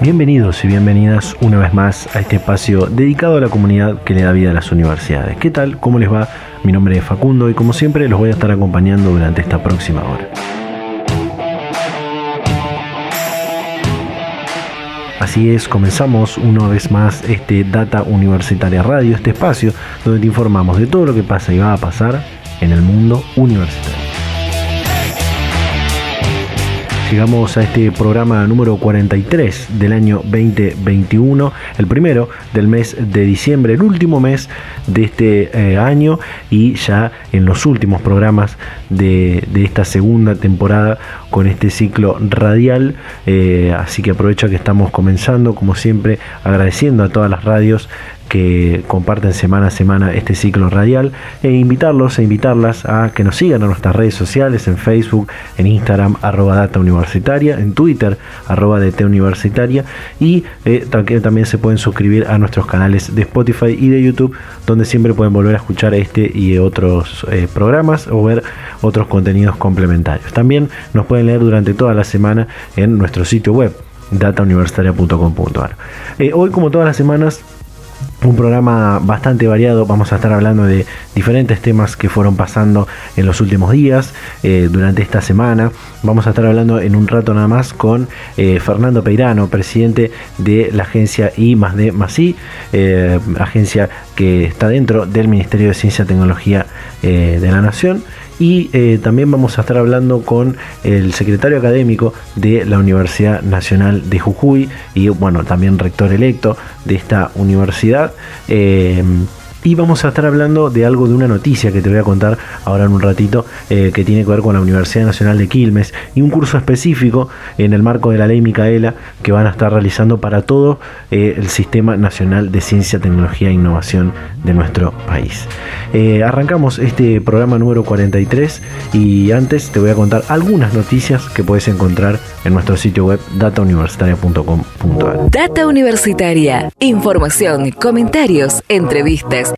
Bienvenidos y bienvenidas una vez más a este espacio dedicado a la comunidad que le da vida a las universidades. ¿Qué tal? ¿Cómo les va? Mi nombre es Facundo y como siempre los voy a estar acompañando durante esta próxima hora. Así es, comenzamos una vez más este Data Universitaria Radio, este espacio donde te informamos de todo lo que pasa y va a pasar en el mundo universitario. Llegamos a este programa número 43 del año 2021, el primero del mes de diciembre, el último mes de este eh, año y ya en los últimos programas de, esta segunda temporada con este ciclo radial. Eh, así que aprovecho que estamos comenzando, como siempre, agradeciendo a todas las radios que comparten semana a semana este ciclo radial e invitarlos e invitarlas a que nos sigan en nuestras redes sociales, en Facebook, en Instagram, arroba data universitaria, en Twitter, arroba DT universitaria y eh, también, se pueden suscribir a nuestros canales de Spotify y de YouTube donde siempre pueden volver a escuchar este y otros eh, programas o ver otros contenidos complementarios. También nos pueden leer durante toda la semana en nuestro sitio web datauniversitaria.com.ar. Eh, hoy como todas las semanas un programa bastante variado. Vamos a estar hablando de diferentes temas que fueron pasando en los últimos días, eh, durante esta semana. Vamos a estar hablando en un rato nada más con eh, Fernando Peirano, presidente de la agencia I más D más I, eh, agencia que está dentro del Ministerio de Ciencia y Tecnología de la Nación y eh, también vamos a estar hablando con el secretario académico de la Universidad Nacional de Jujuy y bueno, también rector electo de esta universidad. Eh, y vamos a estar hablando de algo, de una noticia que te voy a contar ahora en un ratito, eh, que tiene que ver con la Universidad Nacional de Quilmes y un curso específico en el marco de la ley Micaela que van a estar realizando para todo eh, el Sistema Nacional de Ciencia, Tecnología e Innovación de nuestro país. Eh, arrancamos este programa número 43 y antes te voy a contar algunas noticias que puedes encontrar en nuestro sitio web datauniversitaria.com.ar. Data Universitaria, información, comentarios, entrevistas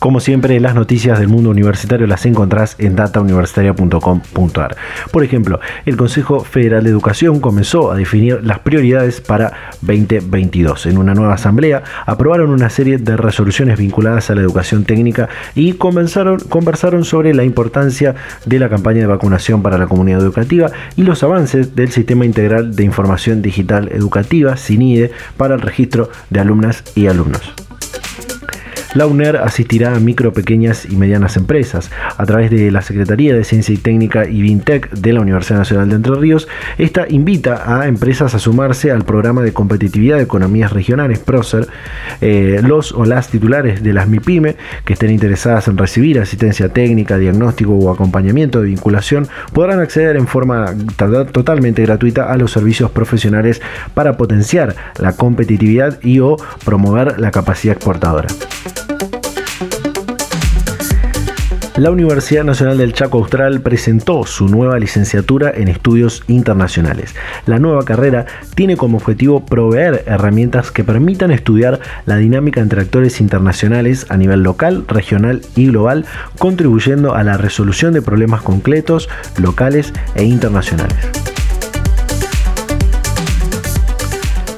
Como siempre, las noticias del mundo universitario las encontrás en datauniversitaria.com.ar. Por ejemplo, el Consejo Federal de Educación comenzó a definir las prioridades para 2022. En una nueva asamblea aprobaron una serie de resoluciones vinculadas a la educación técnica y conversaron, conversaron sobre la importancia de la campaña de vacunación para la comunidad educativa y los avances del Sistema Integral de Información Digital Educativa, SINIDE, para el registro de alumnas y alumnos. La UNER asistirá a micro, pequeñas y medianas empresas. A través de la Secretaría de Ciencia y Técnica y Vintec de la Universidad Nacional de Entre Ríos, esta invita a empresas a sumarse al programa de competitividad de economías regionales PROCER. Eh, los o las titulares de las MIPYME que estén interesadas en recibir asistencia técnica, diagnóstico o acompañamiento de vinculación podrán acceder en forma totalmente gratuita a los servicios profesionales para potenciar la competitividad y o promover la capacidad exportadora. La Universidad Nacional del Chaco Austral presentó su nueva licenciatura en estudios internacionales. La nueva carrera tiene como objetivo proveer herramientas que permitan estudiar la dinámica entre actores internacionales a nivel local, regional y global, contribuyendo a la resolución de problemas concretos, locales e internacionales.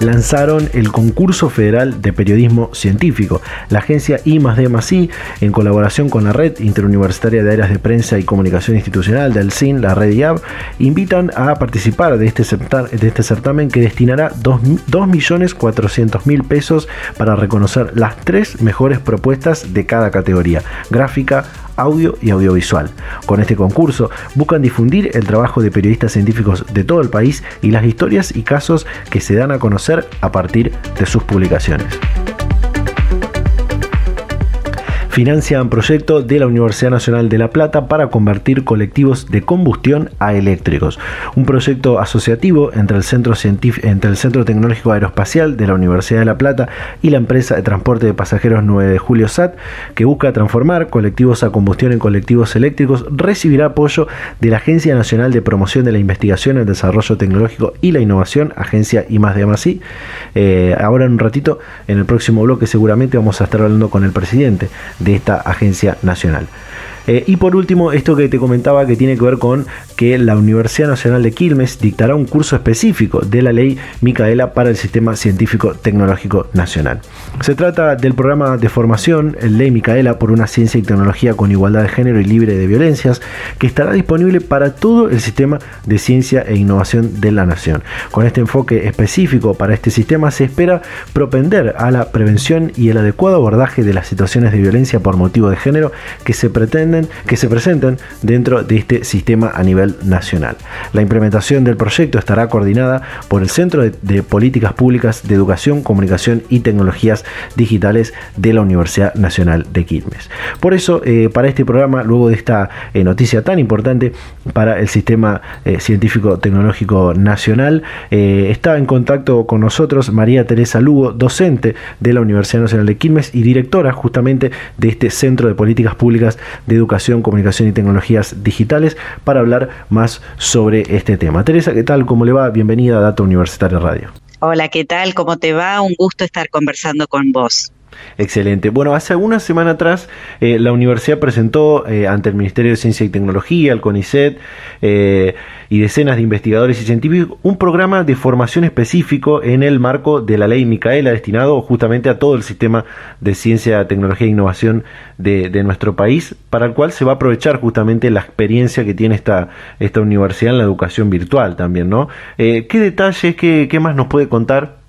Lanzaron el concurso federal de periodismo científico. La agencia I D en colaboración con la Red Interuniversitaria de Áreas de Prensa y Comunicación Institucional del CIN, la Red IAB, invitan a participar de este, de este certamen que destinará 2.400.000 pesos para reconocer las tres mejores propuestas de cada categoría, gráfica, audio y audiovisual. Con este concurso buscan difundir el trabajo de periodistas científicos de todo el país y las historias y casos que se dan a conocer a partir de sus publicaciones financian proyecto de la Universidad Nacional de La Plata para convertir colectivos de combustión a eléctricos. Un proyecto asociativo entre el Centro, entre el Centro Tecnológico Aeroespacial de la Universidad de La Plata y la empresa de transporte de pasajeros 9 de Julio SAT, que busca transformar colectivos a combustión en colectivos eléctricos, recibirá apoyo de la Agencia Nacional de Promoción de la Investigación, el Desarrollo Tecnológico y la Innovación, Agencia I más de Amasí. Eh, ahora en un ratito, en el próximo bloque seguramente vamos a estar hablando con el presidente de esta agencia nacional. Eh, y por último, esto que te comentaba que tiene que ver con que la Universidad Nacional de Quilmes dictará un curso específico de la ley Micaela para el Sistema Científico Tecnológico Nacional. Se trata del programa de formación, Ley Micaela por una ciencia y tecnología con igualdad de género y libre de violencias, que estará disponible para todo el sistema de ciencia e innovación de la nación. Con este enfoque específico para este sistema se espera propender a la prevención y el adecuado abordaje de las situaciones de violencia por motivo de género que se pretende que se presenten dentro de este sistema a nivel nacional. La implementación del proyecto estará coordinada por el Centro de, Políticas Públicas de Educación, Comunicación y Tecnologías Digitales de la Universidad Nacional de Quilmes. Por eso, eh, para este programa, luego de esta eh, noticia tan importante para el sistema eh, científico tecnológico nacional, está en contacto con nosotros María Teresa Lugo, docente de la Universidad Nacional de Quilmes y directora justamente de este Centro de Políticas Públicas de Educación, Comunicación y Tecnologías Digitales para hablar más sobre este tema. Teresa, ¿qué tal? ¿Cómo le va? Bienvenida a Data Universitaria Radio. Hola, ¿qué tal? ¿Cómo te va? Un gusto estar conversando con vos. Excelente. Bueno, hace una semana atrás eh, la universidad presentó eh, ante el Ministerio de Ciencia y Tecnología, el CONICET eh, y decenas de investigadores y científicos un programa de formación específico en el marco de la ley Micaela destinado justamente a todo el sistema de ciencia, tecnología e innovación de, nuestro país, para el cual se va a aprovechar justamente la experiencia que tiene esta, esta universidad en la educación virtual también, ¿no? ¿Qué detalles, qué, qué más nos puede contar?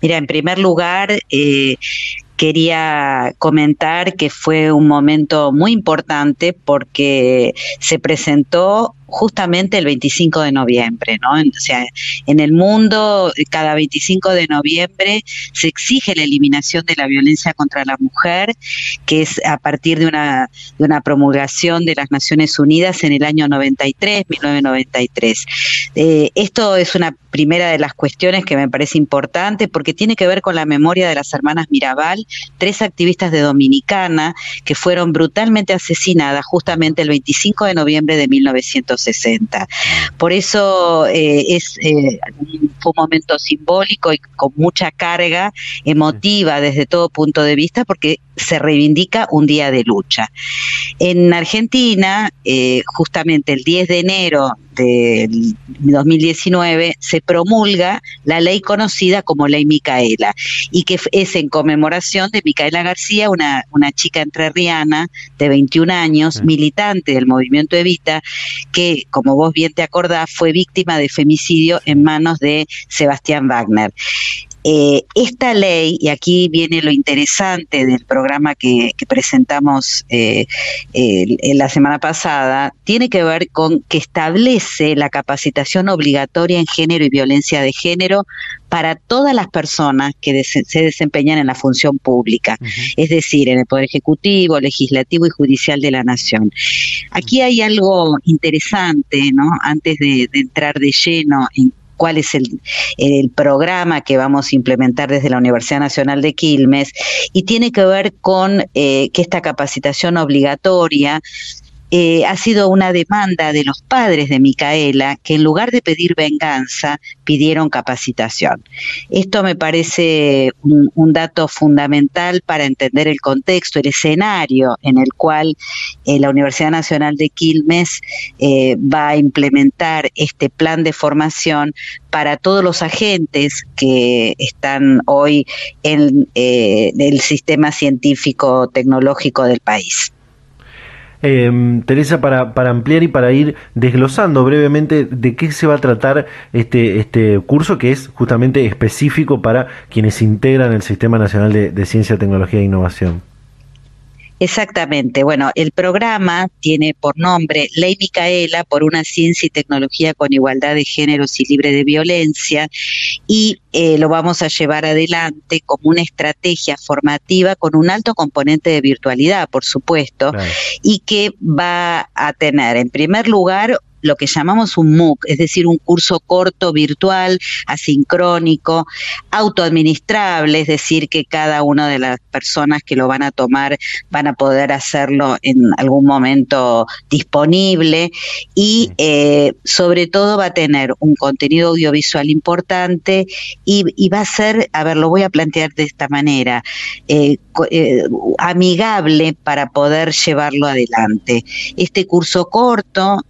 Mira, en primer lugar, eh, quería comentar que fue un momento muy importante porque se presentó justamente el 25 de noviembre, ¿no? O sea, en el mundo, cada 25 de noviembre se exige la eliminación de la violencia contra la mujer, que es a partir de una, de una promulgación de las Naciones Unidas en el año 93, 1993. Eh, esto es una primera de las cuestiones que me parece importante porque tiene que ver con la memoria de las hermanas Mirabal, tres activistas de Dominicana que fueron brutalmente asesinadas justamente el 25 de noviembre de 1993. 60. Por eso eh, es eh, fue un momento simbólico y con mucha carga emotiva desde todo punto de vista porque se reivindica un día de lucha. En Argentina, eh, justamente el 10 de enero del 2019, se promulga la ley conocida como Ley Micaela, y que es en conmemoración de Micaela García, una, una chica entrerriana de 21 años, militante del movimiento Evita, que, como vos bien te acordás, fue víctima de femicidio en manos de Sebastián Wagner. Eh, esta ley, y aquí viene lo interesante del programa que, presentamos eh, la semana pasada, tiene que ver con que establece la capacitación obligatoria en género y violencia de género para todas las personas que se desempeñan en la función pública, es decir, en el Poder Ejecutivo, Legislativo y Judicial de la Nación. Aquí hay algo interesante, ¿no? Antes de, de entrar de lleno en cuál es el, programa que vamos a implementar desde la Universidad Nacional de Quilmes y tiene que ver con eh, que esta capacitación obligatoria eh, ha sido una demanda de los padres de Micaela que en lugar de pedir venganza pidieron capacitación. Esto me parece un, dato fundamental para entender el contexto, el escenario en el cual eh, la Universidad Nacional de Quilmes eh, va a implementar este plan de formación para todos los agentes que están hoy en el sistema científico tecnológico del país. Eh, Teresa, para, para, ampliar y para ir desglosando brevemente de qué se va a tratar este, este curso que es justamente específico para quienes integran el Sistema Nacional de, Ciencia, Tecnología e Innovación. Exactamente. Bueno, el programa tiene por nombre Ley Micaela por una ciencia y tecnología con igualdad de géneros y libre de violencia y eh, lo vamos a llevar adelante como una estrategia formativa con un alto componente de virtualidad, por supuesto, y que va a tener en primer lugar lo que llamamos un MOOC, es decir, un curso corto, virtual, asincrónico, autoadministrable, es decir, que cada una de las personas que lo van a tomar van a poder hacerlo en algún momento disponible y eh, sobre todo va a tener un contenido audiovisual importante y, va a ser, a ver, lo voy a plantear de esta manera, eh, eh, amigable para poder llevarlo adelante. Este curso corto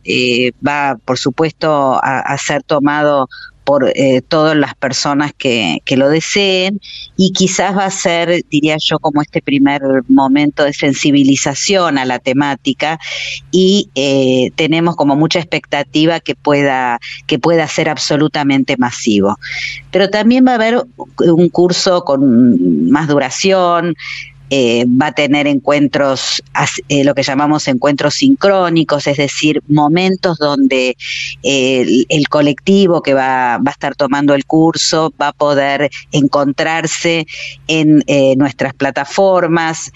va, por supuesto, a, ser tomado por eh, todas las personas que, lo deseen y quizás va a ser, diría yo, como este primer momento de sensibilización a la temática y eh, tenemos como mucha expectativa que pueda, que pueda ser absolutamente masivo. Pero también va a haber un curso con más duración, eh, va a tener encuentros, eh, lo que llamamos encuentros sincrónicos, es decir, momentos donde eh, el, colectivo que va, va, a estar tomando el curso va a poder encontrarse en nuestras plataformas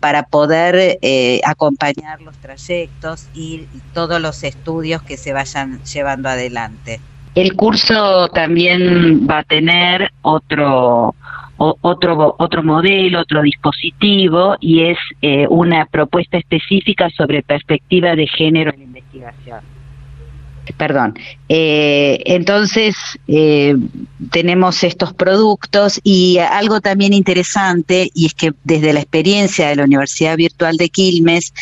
para poder acompañar los trayectos y todos los estudios que se vayan llevando adelante. El curso también va a tener otro otro, otro modelo, otro dispositivo y es eh, una propuesta específica sobre perspectiva de género en investigación. Perdón. Eh, entonces, eh, tenemos estos productos y algo también interesante, y es que desde la experiencia de la Universidad Virtual de Quilmes,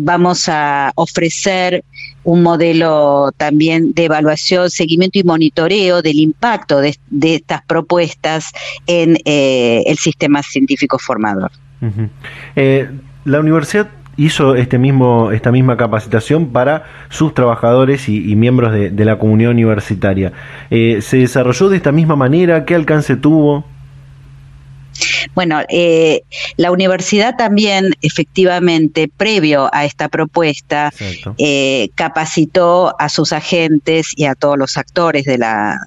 vamos a ofrecer un modelo también de evaluación, seguimiento y monitoreo del impacto de, estas propuestas en eh, el sistema científico formador. Eh, la universidad hizo este mismo, esta misma capacitación para sus trabajadores y, miembros de, la comunidad universitaria. Eh, ¿Se desarrolló de esta misma manera? ¿Qué alcance tuvo? Bueno, eh, la universidad también, efectivamente, previo a esta propuesta, eh, capacitó a sus agentes y a todos los actores de la,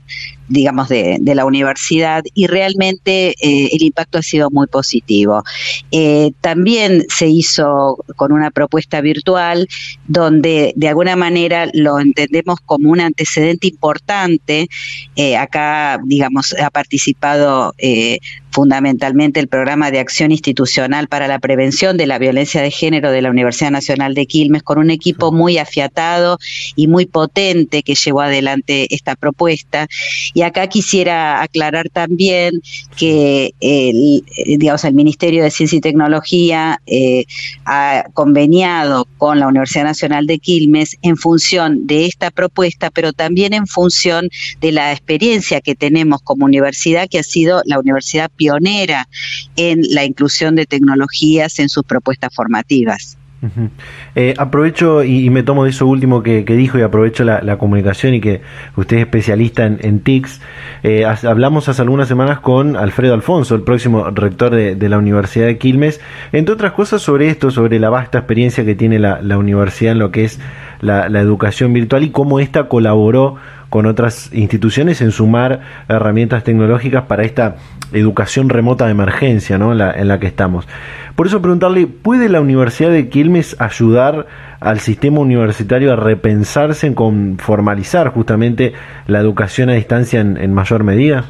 digamos, de, la universidad y realmente eh, el impacto ha sido muy positivo. Eh, también se hizo con una propuesta virtual donde de alguna manera lo entendemos como un antecedente importante. Eh, acá, digamos, ha participado fundamentalmente el programa de acción institucional para la prevención de la violencia de género de la Universidad Nacional de Quilmes, con un equipo muy afiatado y muy potente que llevó adelante esta propuesta. Y acá quisiera aclarar también que el, digamos, el Ministerio de Ciencia y Tecnología eh, ha conveniado con la Universidad Nacional de Quilmes en función de esta propuesta, pero también en función de la experiencia que tenemos como universidad, que ha sido la universidad pionera en la inclusión de tecnologías en sus propuestas formativas. Eh, aprovecho y, me tomo de eso último que, dijo y aprovecho la, comunicación y que usted es especialista en, TICS. Eh, hablamos hace algunas semanas con Alfredo Alfonso, el próximo rector de, la Universidad de Quilmes, entre otras cosas sobre esto, sobre la vasta experiencia que tiene la, universidad en lo que es la, educación virtual y cómo ésta colaboró con otras instituciones en sumar herramientas tecnológicas para esta educación remota de emergencia ¿no? en la que estamos. Por eso preguntarle, ¿puede la Universidad de Quilmes ayudar al sistema universitario a repensarse en formalizar justamente la educación a distancia en, mayor medida?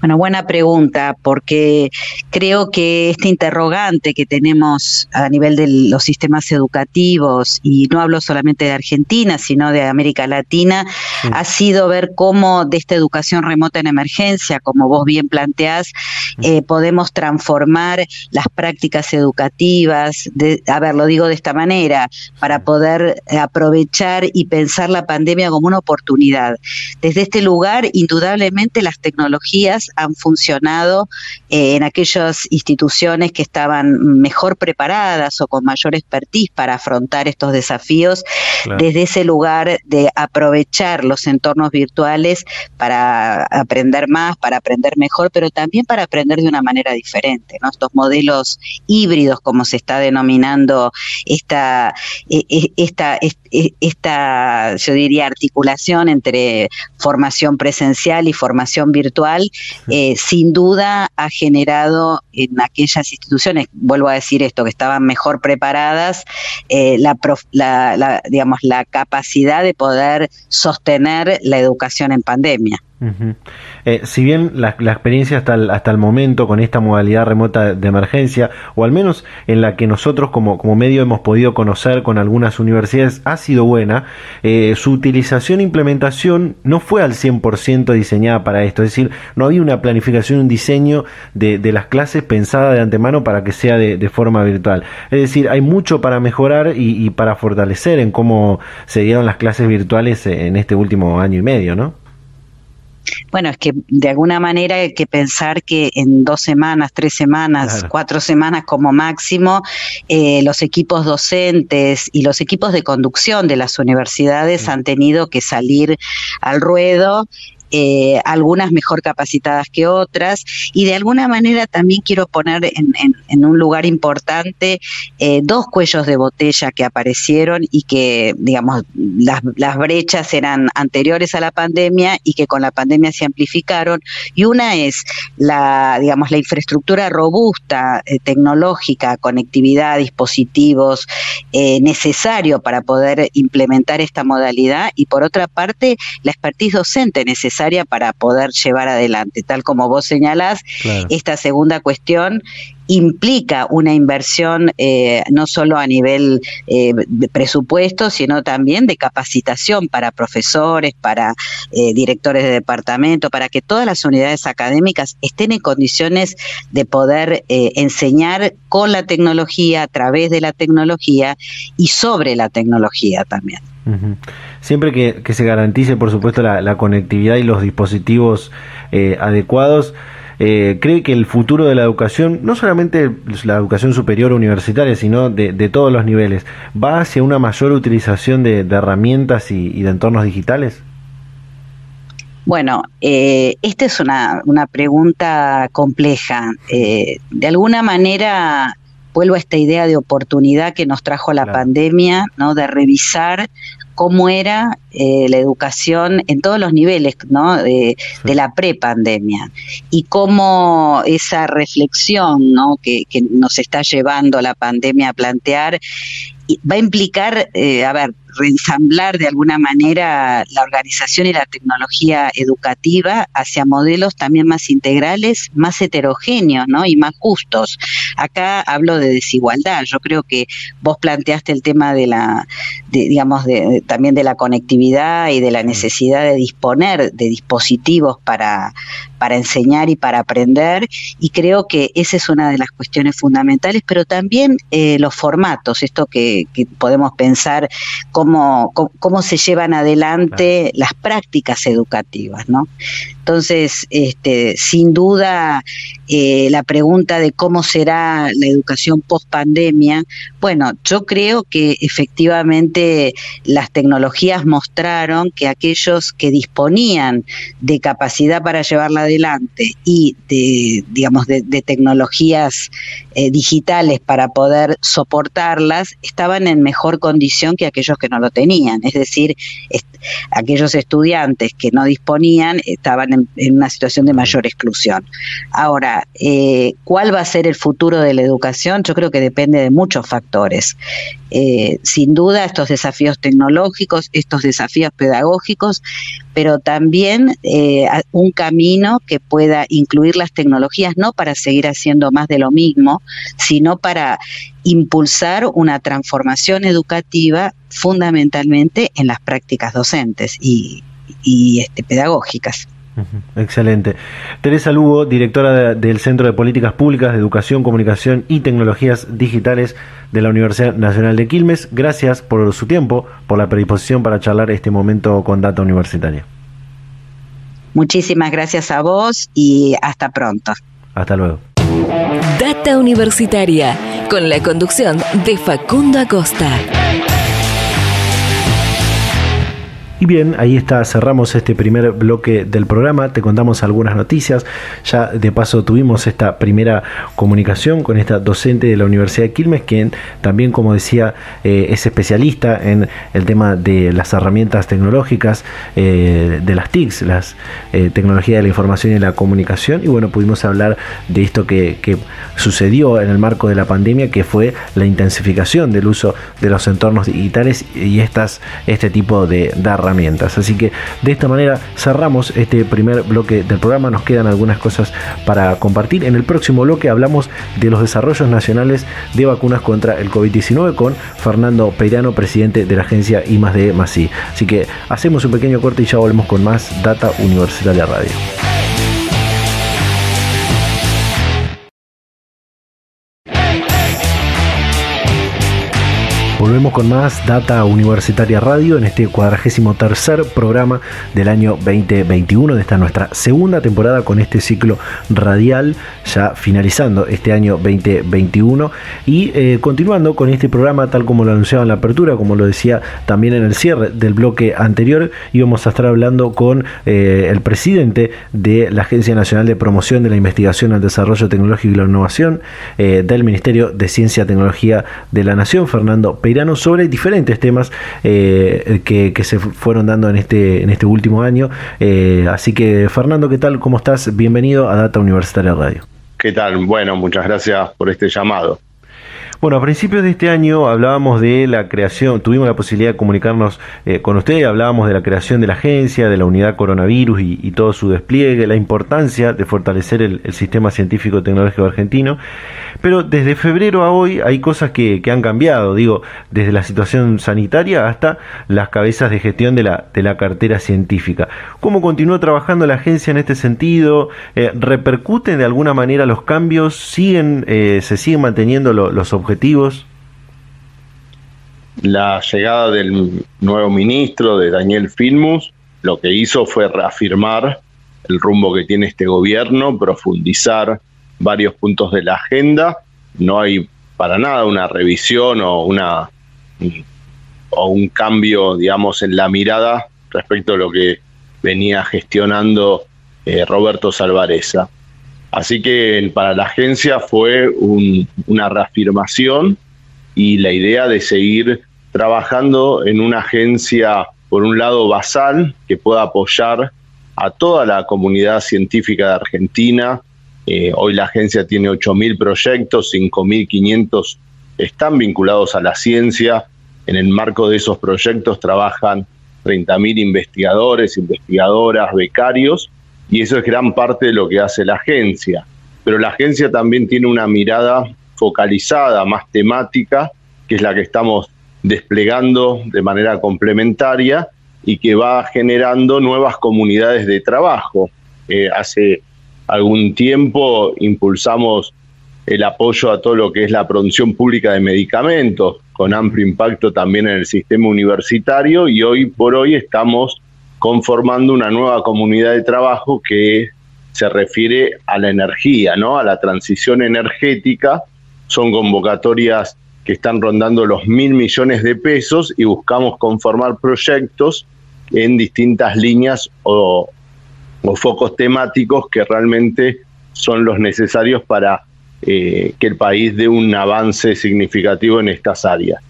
Bueno, buena pregunta, porque creo que este interrogante que tenemos a nivel de los sistemas educativos, y no hablo solamente de Argentina, sino de América Latina, ha sido ver cómo de esta educación remota en emergencia, como vos bien planteás, eh, podemos transformar las prácticas educativas, de, a ver, lo digo de esta manera, para poder aprovechar y pensar la pandemia como una oportunidad. Desde este lugar, indudablemente las tecnologías han funcionado eh, en aquellas instituciones que estaban mejor preparadas o con mayor expertise para afrontar estos desafíos, desde ese lugar de aprovechar los entornos virtuales para aprender más, para aprender mejor, pero también para aprender de una manera diferente. ¿no? Estos modelos híbridos, como se está denominando esta, e, e, esta, e, esta, yo diría, articulación entre formación presencial y formación virtual, eh, sin duda ha generado en aquellas instituciones, vuelvo a decir esto, que estaban mejor preparadas, eh, la, la, digamos, la capacidad de poder sostener la educación en pandemia. Eh, si bien la, experiencia hasta el, hasta el momento con esta modalidad remota de emergencia, o al menos en la que nosotros como, como medio hemos podido conocer con algunas universidades, ha sido buena, eh, su utilización e implementación no fue al 100% diseñada para esto, es decir, no había una planificación, un diseño de, las clases pensada de antemano para que sea de, forma virtual. Es decir, hay mucho para mejorar y, y para fortalecer en cómo se dieron las clases virtuales en este último año y medio, ¿no? Bueno, es que de alguna manera hay que pensar que en dos semanas, tres semanas, cuatro semanas como máximo, eh, los equipos docentes y los equipos de conducción de las universidades han tenido que salir al ruedo eh, algunas mejor capacitadas que otras, y de alguna manera también quiero poner en, un lugar importante eh, dos cuellos de botella que aparecieron y que, digamos, las, brechas eran anteriores a la pandemia y que con la pandemia se amplificaron, y una es la, digamos, la infraestructura robusta, eh, tecnológica, conectividad, dispositivos, necesario para poder implementar esta modalidad, y por otra parte, la expertise docente necesaria para poder llevar adelante. Tal como vos señalás, esta segunda cuestión implica una inversión eh, no solo a nivel eh, de presupuesto, sino también de capacitación para profesores, para eh, directores de departamento, para que todas las unidades académicas estén en condiciones de poder enseñar con la tecnología, a través de la tecnología y sobre la tecnología también. Siempre que, se garantice, por supuesto, la, conectividad y los dispositivos eh, adecuados, eh, cree que el futuro de la educación, no solamente la educación superior universitaria, sino de, todos los niveles, va hacia una mayor utilización de, herramientas y, de entornos digitales? Bueno, eh, esta es una, pregunta compleja. de alguna manera, vuelvo a esta idea de oportunidad que nos trajo la pandemia, ¿no? De revisar cómo era eh, la educación en todos los niveles ¿no? de, la prepandemia y cómo esa reflexión ¿no? que, que, nos está llevando la pandemia a plantear va a implicar, eh, a ver, reensamblar de alguna manera la organización y la tecnología educativa hacia modelos también más integrales, más heterogéneos ¿no? y más justos. Acá hablo de desigualdad. Yo creo que vos planteaste el tema de la, digamos, de, también de la conectividad y de la necesidad de disponer de dispositivos para, para enseñar y para aprender, y creo que esa es una de las cuestiones fundamentales, pero también eh, los formatos, esto que, podemos pensar cómo, cómo, se llevan adelante las prácticas educativas, ¿no? Entonces, este, sin duda, eh, la pregunta de cómo será la educación post pandemia, bueno, yo creo que efectivamente las tecnologías mostraron que aquellos que disponían de capacidad para llevarla adelante y de, digamos, de, tecnologías eh, digitales para poder soportarlas, estaban en mejor condición que aquellos que no lo tenían. Es decir, aquellos estudiantes que no disponían estaban en, una situación de mayor exclusión. Ahora, eh, ¿cuál va a ser el futuro de la educación? Yo creo que depende de muchos factores. Eh, sin duda, estos desafíos tecnológicos, estos desafíos pedagógicos, pero también eh, un camino que pueda incluir las tecnologías no para seguir haciendo más de lo mismo, sino para impulsar una transformación educativa fundamentalmente en las prácticas docentes y, este, pedagógicas. Excelente. Teresa Lugo, directora del Centro de Políticas Públicas de Educación, Comunicación y Tecnologías Digitales de la Universidad Nacional de Quilmes, gracias por su tiempo, por la predisposición para charlar este momento con Data Universitaria. Muchísimas gracias a vos y hasta pronto. Hasta luego. Data Universitaria, con la conducción de Facundo Acosta. Y bien, ahí está, cerramos este primer bloque del programa, te contamos algunas noticias, ya de paso tuvimos esta primera comunicación con esta docente de la Universidad de Quilmes, quien también, como decía, eh, es especialista en el tema de las herramientas tecnológicas, eh, de las TICs, las eh, tecnologías de la información y la comunicación, y bueno, pudimos hablar de esto que, sucedió en el marco de la pandemia, que fue la intensificación del uso de los entornos digitales y estas, este tipo de, de Así que de esta manera cerramos este primer bloque del programa. Nos quedan algunas cosas para compartir. En el próximo bloque hablamos de los desarrollos nacionales de vacunas contra el COVID-19 con Fernando Peirano, presidente de la agencia I+D Masí. Así que hacemos un pequeño corte y ya volvemos con más Data Universitaria Radio. Volvemos con más Data Universitaria Radio en este cuadragésimo tercer programa del año 2021 de esta nuestra segunda temporada con este ciclo radial ya finalizando este año 2021 y eh, continuando con este programa tal como lo anunciaba en la apertura, como lo decía también en el cierre del bloque anterior, íbamos a estar hablando con eh, el presidente de la Agencia Nacional de Promoción de la Investigación, el Desarrollo Tecnológico y la Innovación eh, del Ministerio de Ciencia y Tecnología de la Nación, Fernando Sobre diferentes temas eh, que, se fueron dando en este, en este último año. Eh, así que, Fernando, ¿qué tal? ¿Cómo estás? Bienvenido a Data Universitaria Radio. ¿Qué tal? Bueno, muchas gracias por este llamado. Bueno, a principios de este año hablábamos de la creación, tuvimos la posibilidad de comunicarnos eh, con usted, hablábamos de la creación de la agencia, de la unidad coronavirus y, todo su despliegue, la importancia de fortalecer el, sistema científico tecnológico argentino. Pero desde febrero a hoy hay cosas que, han cambiado, digo, desde la situación sanitaria hasta las cabezas de gestión de la, cartera científica. ¿Cómo continúa trabajando la agencia en este sentido? Eh, ¿Repercuten de alguna manera los cambios? ¿Siguen, eh, ¿Se siguen manteniendo los objetivos? Objetivos? La llegada del nuevo ministro, de Daniel Filmus, lo que hizo fue reafirmar el rumbo que tiene este gobierno, profundizar varios puntos de la agenda. No hay para nada una revisión o una o un cambio, digamos, en la mirada respecto a lo que venía gestionando eh, Roberto Salvareza. Así que para la agencia fue una reafirmación y la idea de seguir trabajando en una agencia, por un lado, basal, que pueda apoyar a toda la comunidad científica de Argentina. Eh, hoy la agencia tiene 8.000 proyectos, 5.500 están vinculados a la ciencia. En el marco de esos proyectos trabajan 30.000 investigadores, investigadoras, becarios y eso es gran parte de lo que hace la agencia. Pero la agencia también tiene una mirada focalizada, más temática, que es la que estamos desplegando de manera complementaria y que va generando nuevas comunidades de trabajo. Eh, hace algún tiempo impulsamos el apoyo a todo lo que es la producción pública de medicamentos, con amplio impacto también en el sistema universitario y hoy por hoy estamos conformando una nueva comunidad de trabajo que se refiere a la energía, ¿no? a la transición energética. Son convocatorias que están rondando los mil millones de pesos y buscamos conformar proyectos en distintas líneas o, focos temáticos que realmente son los necesarios para eh, que el país dé un avance significativo en estas áreas.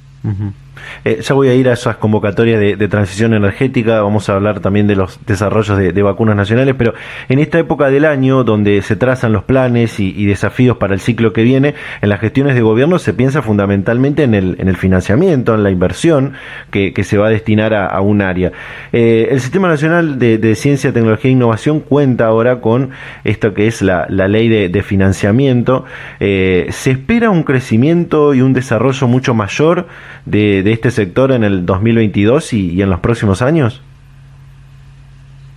Eh, ya voy a ir a esas convocatorias de, transición energética, vamos a hablar también de los desarrollos de, vacunas nacionales, pero en esta época del año donde se trazan los planes y, desafíos para el ciclo que viene, en las gestiones de gobierno se piensa fundamentalmente en el, en el financiamiento, en la inversión que, se va a destinar a, un área. Eh, el Sistema Nacional de, Ciencia, Tecnología e Innovación cuenta ahora con esto que es la, ley de, financiamiento. Eh, ¿Se espera un crecimiento y un desarrollo mucho mayor de este sector en el 2022 y, en los próximos años?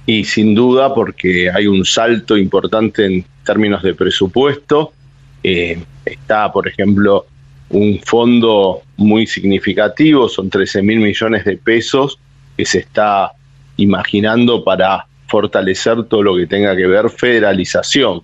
Y sin duda porque hay un salto importante en términos de presupuesto. Eh, está, por ejemplo, un fondo muy significativo, son 13 mil millones de pesos que se está imaginando para fortalecer todo lo que tenga que ver federalización.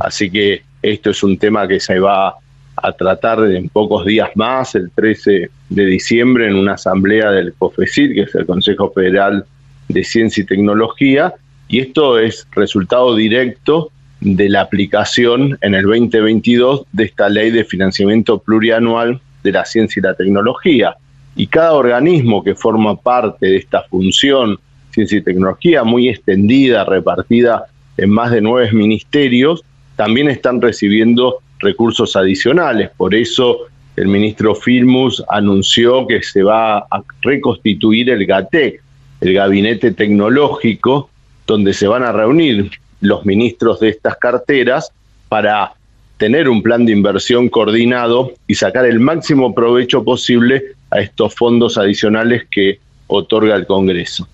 Así que esto es un tema que se va a tratar en pocos días más, el 13 de diciembre, en una asamblea del COFECIT, que es el Consejo Federal de Ciencia y Tecnología, y esto es resultado directo de la aplicación en el 2022 de esta ley de financiamiento plurianual de la ciencia y la tecnología. Y cada organismo que forma parte de esta función, ciencia y tecnología, muy extendida, repartida en más de nueve ministerios, también están recibiendo recursos adicionales. Por eso el ministro Filmus anunció que se va a reconstituir el GATEC, el Gabinete Tecnológico, donde se van a reunir los ministros de estas carteras para tener un plan de inversión coordinado y sacar el máximo provecho posible a estos fondos adicionales que otorga el Congreso.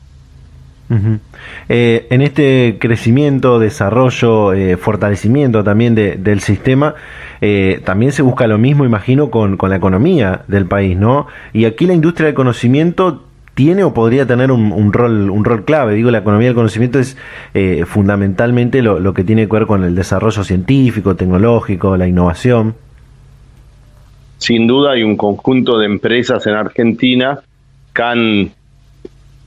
Eh, en este crecimiento, desarrollo, eh, fortalecimiento también del sistema, eh, también se busca lo mismo, imagino, con, con, la economía del país, ¿no? Y aquí la industria del conocimiento tiene o podría tener un, rol un rol clave. Digo, la economía del conocimiento es fundamentalmente lo, que tiene que ver con el desarrollo científico, tecnológico, la innovación. Sin duda hay un conjunto de empresas en Argentina que han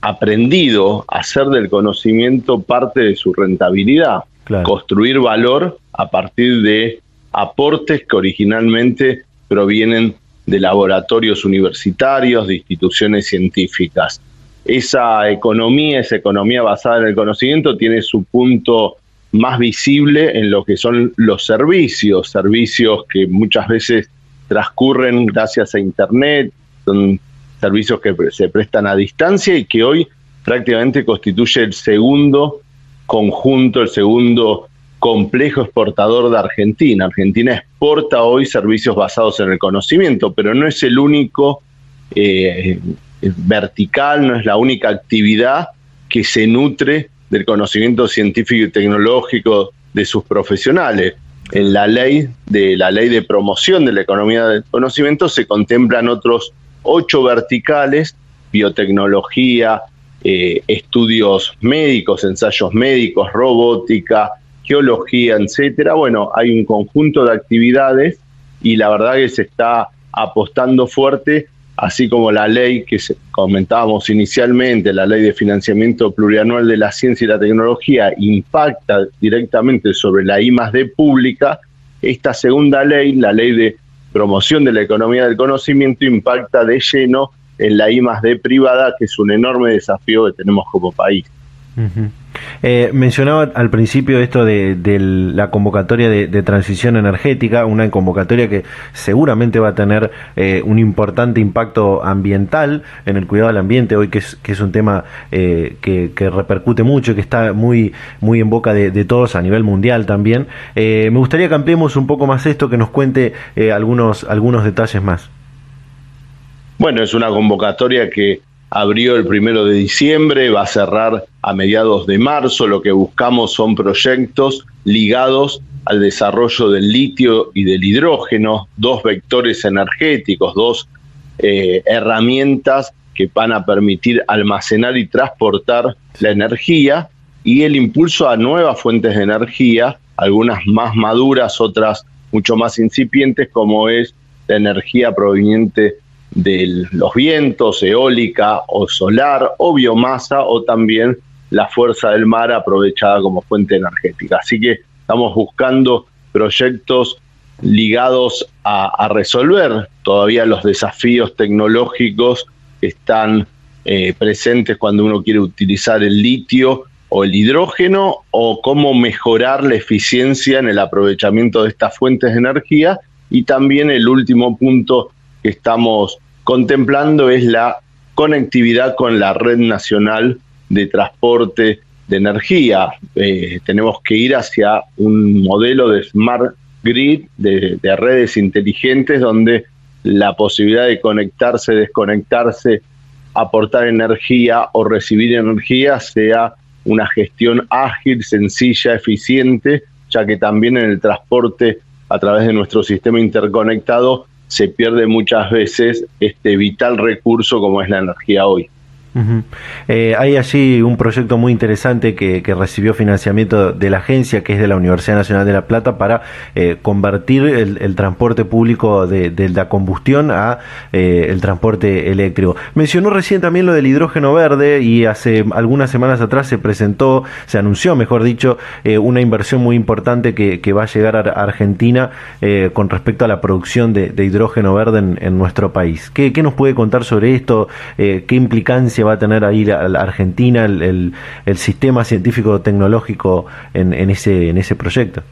aprendido a hacer del conocimiento parte de su rentabilidad, construir valor a partir de aportes que originalmente provienen de laboratorios universitarios, de instituciones científicas. Esa economía, esa economía basada en el conocimiento, tiene su punto más visible en lo que son los servicios, servicios que muchas veces transcurren gracias a Internet, son servicios que se prestan a distancia y que hoy prácticamente constituye el segundo conjunto, el segundo complejo exportador de Argentina. Argentina exporta hoy servicios basados en el conocimiento, pero no es el único eh, vertical, no es la única actividad que se nutre del conocimiento científico y tecnológico de sus profesionales. En la ley de la ley de promoción de la economía del conocimiento se contemplan otros ocho verticales: biotecnología, eh, estudios médicos, ensayos médicos, robótica, geología, etcétera. Bueno, hay un conjunto de actividades y la verdad que se está apostando fuerte, así como la ley que comentábamos inicialmente, la ley de financiamiento plurianual de la ciencia y la tecnología, impacta directamente sobre la I D pública. Esta segunda ley, la ley de promoción de la economía del conocimiento, impacta de lleno en la I D privada, que es un enorme desafío que tenemos como país. Eh, mencionaba al principio esto de, la convocatoria de, transición energética, una convocatoria que seguramente va a tener eh, un importante impacto ambiental en el cuidado del ambiente, hoy que es, un tema eh, que, repercute mucho, que está muy, muy en boca de, todos a nivel mundial también. me gustaría que ampliemos un poco más esto, que nos cuente algunos, algunos detalles más. Bueno, es una convocatoria que abrió el primero de diciembre, va a cerrar a mediados de marzo. Lo que buscamos son proyectos ligados al desarrollo del litio y del hidrógeno, dos vectores energéticos, dos eh, herramientas que van a permitir almacenar y transportar la energía y el impulso a nuevas fuentes de energía, algunas más maduras, otras mucho más incipientes, como es la energía proveniente de los vientos, eólica o solar, o biomasa, o también la fuerza del mar aprovechada como fuente energética. Así que estamos buscando proyectos ligados a, resolver todavía los desafíos tecnológicos que están eh, presentes cuando uno quiere utilizar el litio o el hidrógeno o cómo mejorar la eficiencia en el aprovechamiento de estas fuentes de energía y también el último punto que estamos contemplando es la conectividad con la red nacional de transporte de energía. Eh, tenemos que ir hacia un modelo de smart grid, de, de, redes inteligentes, donde la posibilidad de conectarse, desconectarse, aportar energía o recibir energía sea una gestión ágil, sencilla, eficiente, ya que también en el transporte a través de nuestro sistema interconectado se pierde muchas veces este vital recurso como es la energía hoy. Eh, hay allí un proyecto muy interesante que, recibió financiamiento de la agencia, que es de la Universidad Nacional de La Plata, para eh, convertir el, transporte público de, la combustión a eh, el transporte eléctrico. Mencionó recién también lo del hidrógeno verde y hace algunas semanas atrás se presentó, se anunció, mejor dicho, una inversión muy importante que, va a llegar a Argentina con respecto a la producción de, hidrógeno verde en, nuestro país. ¿Qué, ¿Qué, nos puede contar sobre esto? ¿Qué implicancia va a tener ahí la, Argentina, el, sistema científico tecnológico en, ese, en ese proyecto.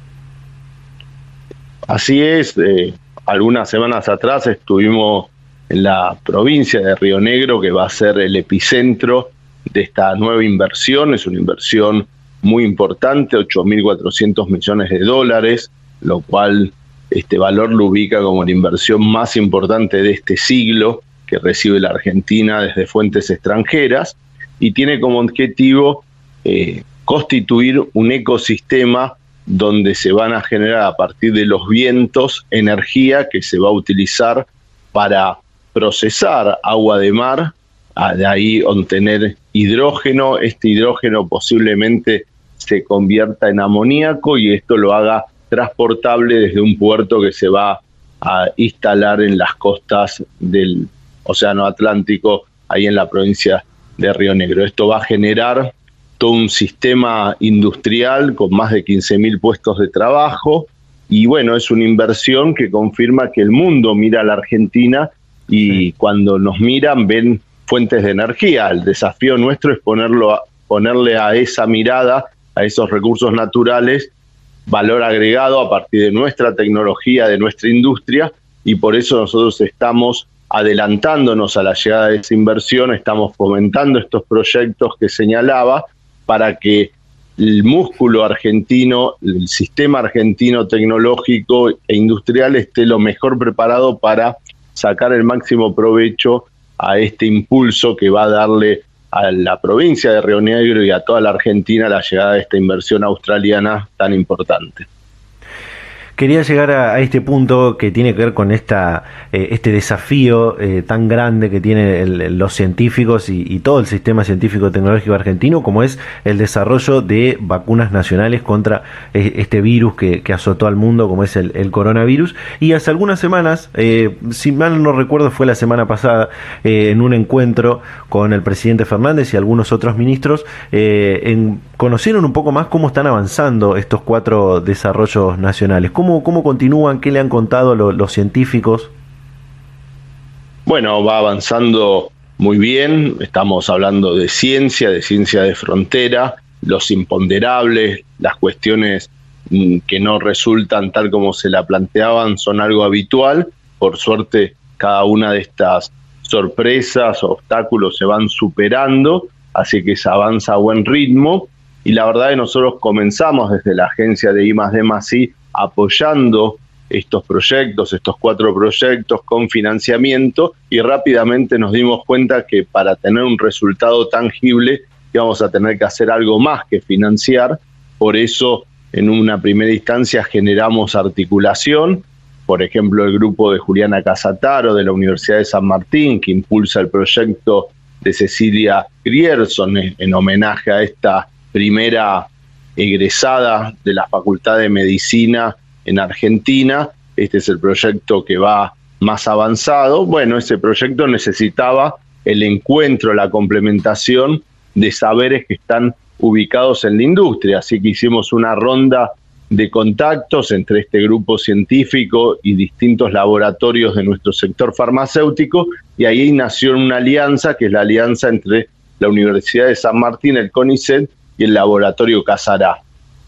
Así es, eh, algunas semanas atrás estuvimos en la provincia de Río Negro, que va a ser el epicentro de esta nueva inversión. Es una inversión muy importante, 8.400 millones de dólares, lo cual este valor lo ubica como la inversión más importante de este siglo que recibe la Argentina desde fuentes extranjeras y tiene como objetivo eh, constituir un ecosistema donde se van a generar a partir de los vientos energía que se va a utilizar para procesar agua de mar, de ahí obtener hidrógeno, este hidrógeno posiblemente se convierta en amoníaco y esto lo haga transportable desde un puerto que se va a instalar en las costas del, Océano Atlántico, ahí en la provincia de Río Negro. Esto va a generar todo un sistema industrial con más de 15.000 puestos de trabajo y bueno, es una inversión que confirma que el mundo mira a la Argentina y cuando nos miran ven fuentes de energía. El desafío nuestro es ponerlo ponerle a esa mirada, a esos recursos naturales, valor agregado a partir de nuestra tecnología, de nuestra industria, y por eso nosotros estamos adelantándonos a la llegada de esa inversión, estamos fomentando estos proyectos que señalaba para que el músculo argentino, el sistema argentino tecnológico e industrial esté lo mejor preparado para sacar el máximo provecho a este impulso que va a darle a la provincia de Río Negro y a toda la Argentina la llegada de esta inversión australiana tan importante. Quería llegar a, este punto que tiene que ver con esta, eh, este desafío eh, tan grande que tienen los científicos y, todo el sistema científico tecnológico argentino, como es el desarrollo de vacunas nacionales contra eh, este virus que, azotó al mundo, como es el, coronavirus. Y hace algunas semanas, si mal no recuerdo, fue la semana pasada, en un encuentro con el presidente Fernández y algunos otros ministros, en, conocieron un poco más cómo están avanzando estos cuatro desarrollos nacionales. ¿Cómo, continúan? ¿Qué le han contado los científicos? Bueno, va avanzando muy bien. Estamos hablando de ciencia, de ciencia de frontera, los imponderables, las cuestiones mm, que no resultan tal como se la planteaban son algo habitual. Por suerte, cada una de estas sorpresas, obstáculos se van superando, así que se avanza a buen ritmo. Y la verdad es que nosotros comenzamos desde la agencia de I D apoyando estos proyectos, estos cuatro proyectos con financiamiento y rápidamente nos dimos cuenta que para tener un resultado tangible íbamos a tener que hacer algo más que financiar. Por eso, en una primera instancia generamos articulación, por ejemplo, el grupo de Juliana Casataro de la Universidad de San Martín, que impulsa el proyecto de Cecilia Grierson en homenaje a esta primera egresada de la Facultad de Medicina en Argentina. Este es el proyecto que va más avanzado. Bueno, ese proyecto necesitaba el encuentro, la complementación de saberes que están ubicados en la industria. Así que hicimos una ronda de contactos entre este grupo científico y distintos laboratorios de nuestro sector farmacéutico y ahí nació una alianza que es la alianza entre la Universidad de San Martín, el CONICET y el laboratorio Casará.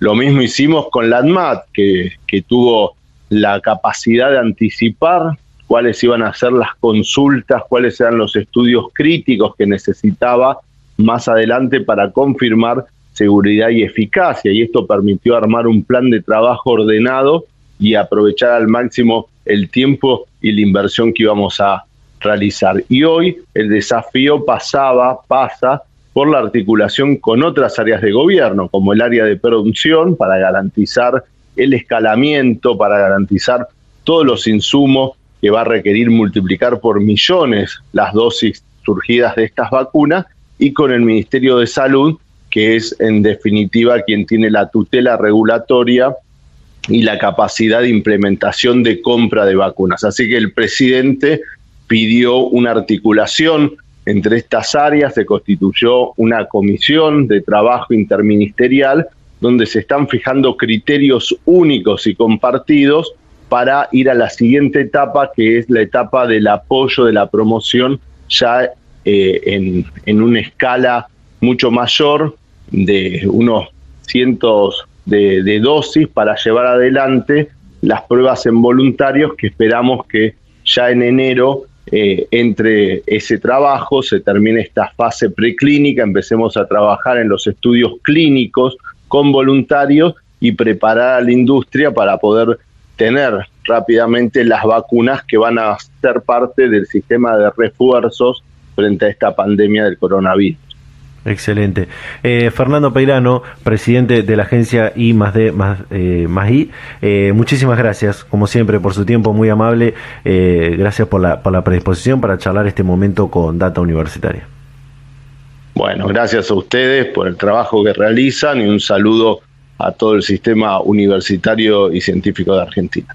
Lo mismo hicimos con la ANMAT, que, que tuvo la capacidad de anticipar cuáles iban a ser las consultas, cuáles eran los estudios críticos que necesitaba más adelante para confirmar seguridad y eficacia. Y esto permitió armar un plan de trabajo ordenado y aprovechar al máximo el tiempo y la inversión que íbamos a realizar. Y hoy el desafío pasaba, pasa por la articulación con otras áreas de gobierno, como el área de producción, para garantizar el escalamiento, para garantizar todos los insumos que va a requerir multiplicar por millones las dosis surgidas de estas vacunas, y con el Ministerio de Salud, que es en definitiva quien tiene la tutela regulatoria y la capacidad de implementación de compra de vacunas. Así que el presidente pidió una articulación entre estas áreas, se constituyó una comisión de trabajo interministerial donde se están fijando criterios únicos y compartidos para ir a la siguiente etapa, que es la etapa del apoyo de la promoción ya eh, en, en, una escala mucho mayor de unos cientos de, de, dosis para llevar adelante las pruebas en voluntarios que esperamos que ya en enero eh, entre ese trabajo se termine esta fase preclínica, empecemos a trabajar en los estudios clínicos con voluntarios y preparar a la industria para poder tener rápidamente las vacunas que van a ser parte del sistema de refuerzos frente a esta pandemia del coronavirus. Excelente. Eh, Fernando Peirano, presidente de la agencia I más D más, eh, I, eh, muchísimas gracias, como siempre, por su tiempo muy amable. gracias por la, por la predisposición para charlar este momento con Data Universitaria. Bueno, gracias a ustedes por el trabajo que realizan y un saludo a todo el sistema universitario y científico de Argentina.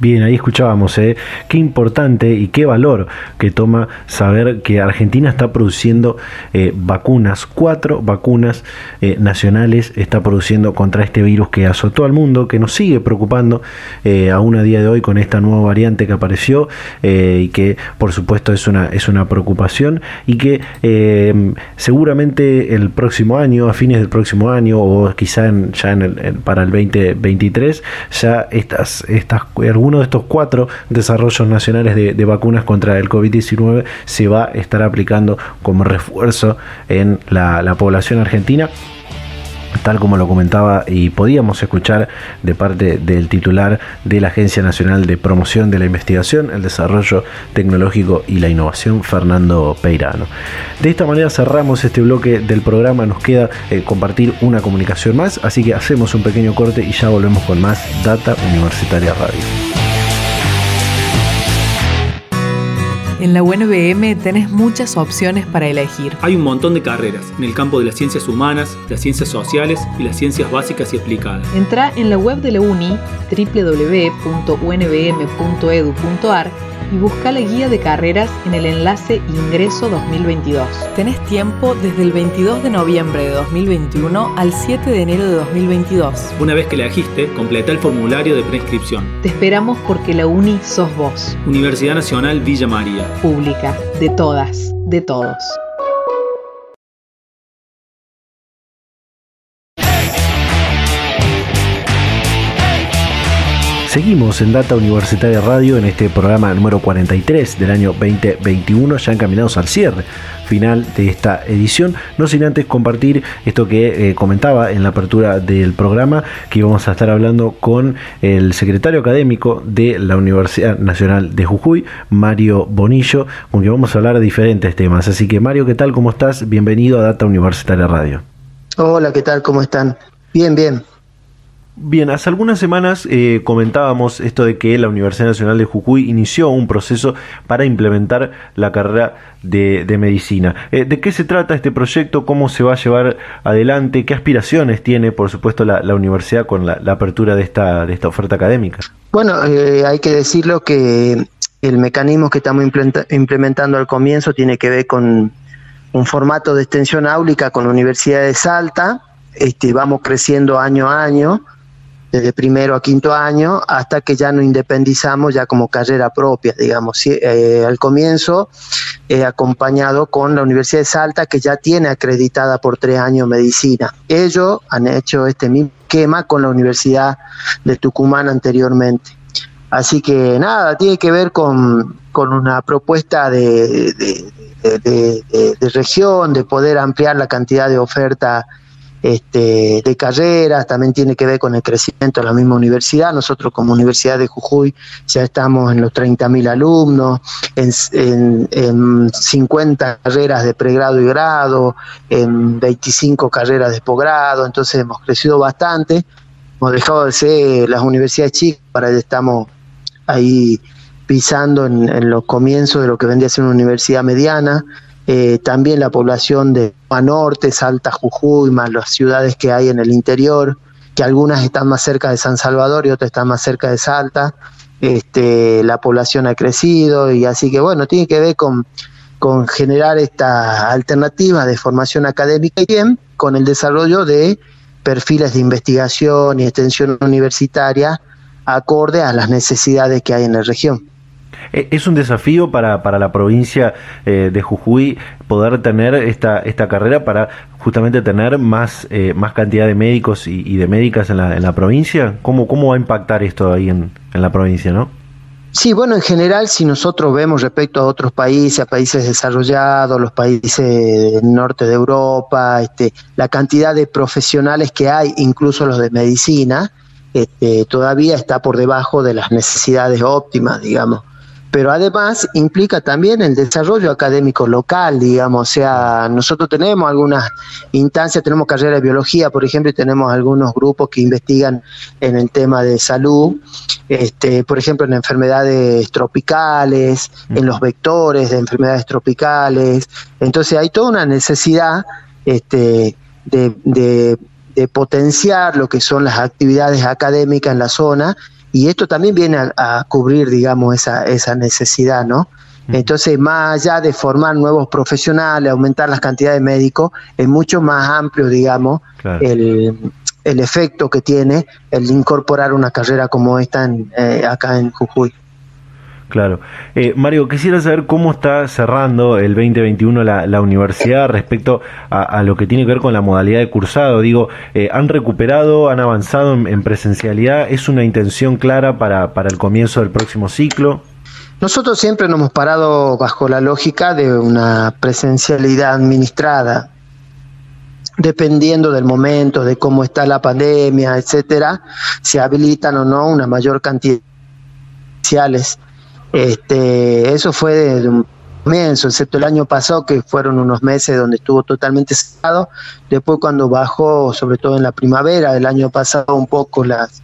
Bien, ahí escuchábamos, ¿eh? qué importante y qué valor que toma saber que Argentina está produciendo eh, vacunas, cuatro vacunas eh, nacionales está produciendo contra este virus que azotó al mundo, que nos sigue preocupando aún a día de hoy con esta nueva variante que apareció y que por supuesto es una, es una preocupación y que seguramente el próximo año, a fines del próximo año o quizá ya en el, para el 2023, ya estas, estas uno de estos cuatro desarrollos nacionales de, vacunas contra el COVID-19 se va a estar aplicando como refuerzo en la, población argentina tal como lo comentaba y podíamos escuchar de parte del titular de la Agencia Nacional de Promoción de la Investigación, el Desarrollo Tecnológico y la Innovación, Fernando Peirano. De esta manera cerramos este bloque del programa, nos queda eh, compartir una comunicación más, así que hacemos un pequeño corte y ya volvemos con más Data Universitaria Radio. En la UNBM tenés muchas opciones para elegir. Hay un montón de carreras en el campo de las ciencias humanas, las ciencias sociales y las ciencias básicas y aplicadas. Entra en la web de la UNI www.unbm.edu.ar y busca la guía de carreras en el enlace Ingreso 2022. Tenés tiempo desde el 22 de noviembre de 2021 al 7 de enero de 2022. Una vez que elegiste, completa el formulario de preinscripción. Te esperamos porque la UNI sos vos. Universidad Nacional Villa María. Pública, de todas, de todos. Seguimos en Data Universitaria Radio en este programa número 43 del año 2021, ya encaminados al cierre final de esta edición. No sin antes compartir esto que eh, comentaba en la apertura del programa, que íbamos a estar hablando con el secretario académico de la Universidad Nacional de Jujuy, Mario Bonillo, con quien vamos a hablar de diferentes temas. Así que Mario, ¿qué tal? ¿Cómo estás? Bienvenido a Data Universitaria Radio. Hola, ¿qué tal? ¿Cómo están? Bien, bien. Bien, hace algunas semanas eh, comentábamos esto de que la Universidad Nacional de Jujuy inició un proceso para implementar la carrera de, medicina. Eh, ¿De qué se trata este proyecto? ¿Cómo se va a llevar adelante? ¿Qué aspiraciones tiene, por supuesto, la, universidad con la, apertura de esta, de esta oferta académica? Bueno, eh, hay que decirlo que el mecanismo que estamos implementando al comienzo tiene que ver con un formato de extensión áulica con la Universidad de Salta. Este, vamos creciendo año a año desde primero a quinto año hasta que ya nos independizamos ya como carrera propia, digamos. Eh, al comienzo, he acompañado con la Universidad de Salta, que ya tiene acreditada por tres años medicina. Ellos han hecho este mismo esquema con la Universidad de Tucumán anteriormente. Así que nada, tiene que ver con, una propuesta de, de, región, de poder ampliar la cantidad de oferta este, de carreras, también tiene que ver con el crecimiento de la misma universidad. Nosotros como Universidad de Jujuy ya estamos en los 30.000 alumnos, en, en, 50 carreras de pregrado y grado, en 25 carreras de posgrado, entonces hemos crecido bastante. Hemos dejado de ser las universidades chicas, para estamos ahí pisando en, los comienzos de lo que vendría a ser una universidad mediana. Eh, también la población de Norte, Salta, Jujuy, más las ciudades que hay en el interior, que algunas están más cerca de San Salvador y otras están más cerca de Salta. Este, la población ha crecido y así que bueno, tiene que ver con, con generar esta alternativa de formación académica y bien con el desarrollo de perfiles de investigación y extensión universitaria acorde a las necesidades que hay en la región. Eh, es un desafío para, para la provincia eh, de Jujuy poder tener esta, esta carrera para justamente tener más, eh, más cantidad de médicos y, de médicas en la, en la provincia. ¿Cómo, ¿Cómo va a impactar esto ahí en, en la provincia, no? Sí, bueno, en general, si nosotros vemos respecto a otros países, a países desarrollados, los países del norte de Europa, este, la cantidad de profesionales que hay, incluso los de medicina, este, todavía está por debajo de las necesidades óptimas, digamos pero además implica también el desarrollo académico local, digamos, o sea, nosotros tenemos algunas instancias, tenemos carrera de biología, por ejemplo, y tenemos algunos grupos que investigan en el tema de salud, este, por ejemplo, en enfermedades tropicales, en los vectores de enfermedades tropicales, entonces hay toda una necesidad este, de, de potenciar lo que son las actividades académicas en la zona, y esto también viene a, cubrir, digamos, esa, esa necesidad, ¿no? Entonces, más allá de formar nuevos profesionales, aumentar las cantidades de médicos, es mucho más amplio, digamos, el, el, efecto que tiene el incorporar una carrera como esta en, eh, acá en Jujuy. Claro. Eh, Mario, quisiera saber cómo está cerrando el 2021 la, la universidad respecto a, lo que tiene que ver con la modalidad de cursado. Digo, eh, ¿han recuperado, han avanzado en, presencialidad? ¿Es una intención clara para, para el comienzo del próximo ciclo? Nosotros siempre nos hemos parado bajo la lógica de una presencialidad administrada, dependiendo del momento, de cómo está la pandemia, etcétera, se habilitan o no una mayor cantidad de este, eso fue desde un comienzo, excepto el año pasado, que fueron unos meses donde estuvo totalmente cerrado. Después, cuando bajó, sobre todo en la primavera del año pasado, un poco las,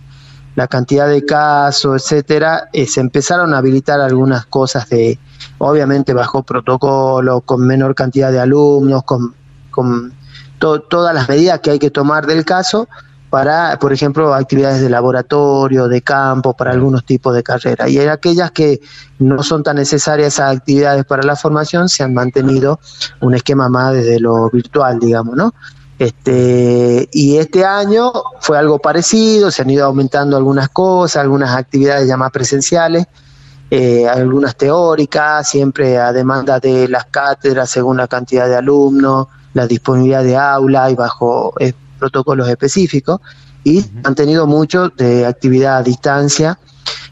la cantidad de casos, etcétera, eh, se empezaron a habilitar algunas cosas de, obviamente, bajo protocolo, con menor cantidad de alumnos, con, con todas las medidas que hay que tomar del caso para, por ejemplo, actividades de laboratorio, de campo, para algunos tipos de carreras. Y en aquellas que no son tan necesarias esas actividades para la formación, se han mantenido un esquema más desde lo virtual, digamos, ¿no? Este, y este año fue algo parecido, se han ido aumentando algunas cosas, algunas actividades ya más presenciales, eh, algunas teóricas, siempre a demanda de las cátedras según la cantidad de alumnos, la disponibilidad de aula y bajo eh, protocolos específicos y han tenido mucho de actividad a distancia,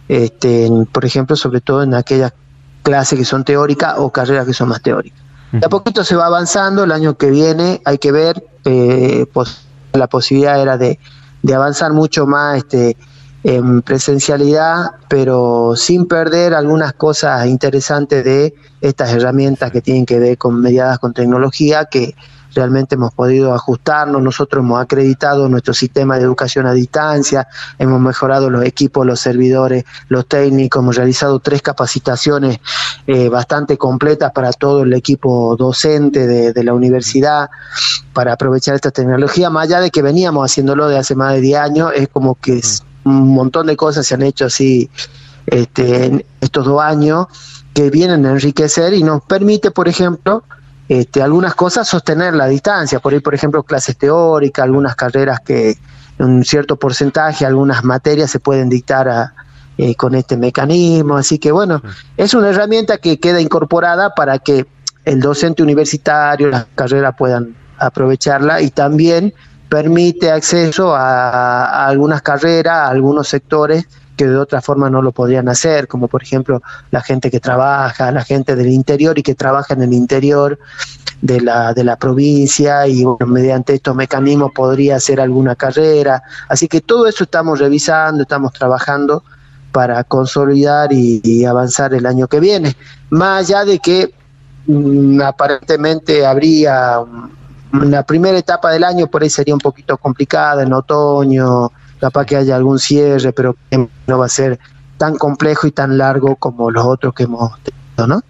este, por ejemplo, sobre todo en aquellas clases que son teóricas o carreras que son más teóricas. De a poquito se va avanzando, el año que viene hay que ver, eh, la posibilidad era de, de, avanzar mucho más este, en presencialidad, pero sin perder algunas cosas interesantes de estas herramientas que tienen que ver con mediadas con tecnología, que realmente hemos podido ajustarnos, nosotros hemos acreditado nuestro sistema de educación a distancia, hemos mejorado los equipos, los servidores, los técnicos, hemos realizado tres capacitaciones eh, bastante completas para todo el equipo docente de, la universidad para aprovechar esta tecnología, más allá de que veníamos haciéndolo de hace más de 10 años, es como que un montón de cosas se han hecho así este, en estos dos años que vienen a enriquecer y nos permite, por ejemplo, este, algunas cosas sostener la distancia, por ahí por ejemplo clases teóricas, algunas carreras que un cierto porcentaje, algunas materias se pueden dictar eh, con este mecanismo, así que bueno, es una herramienta que queda incorporada para que el docente universitario, las carreras puedan aprovecharla y también permite acceso a, algunas carreras, a algunos sectores que de otra forma no lo podrían hacer, como por ejemplo la gente que trabaja, la gente del interior y que trabaja en el interior de la, de la provincia y mediante estos mecanismos podría hacer alguna carrera. Así que todo eso estamos revisando, estamos trabajando para consolidar y, avanzar el año que viene. Más allá de que mm, aparentemente habría la primera etapa del año por ahí sería un poquito complicada en otoño, capaz que haya algún cierre, pero no va a ser tan complejo y tan largo como los otros que hemos tenido, ¿no?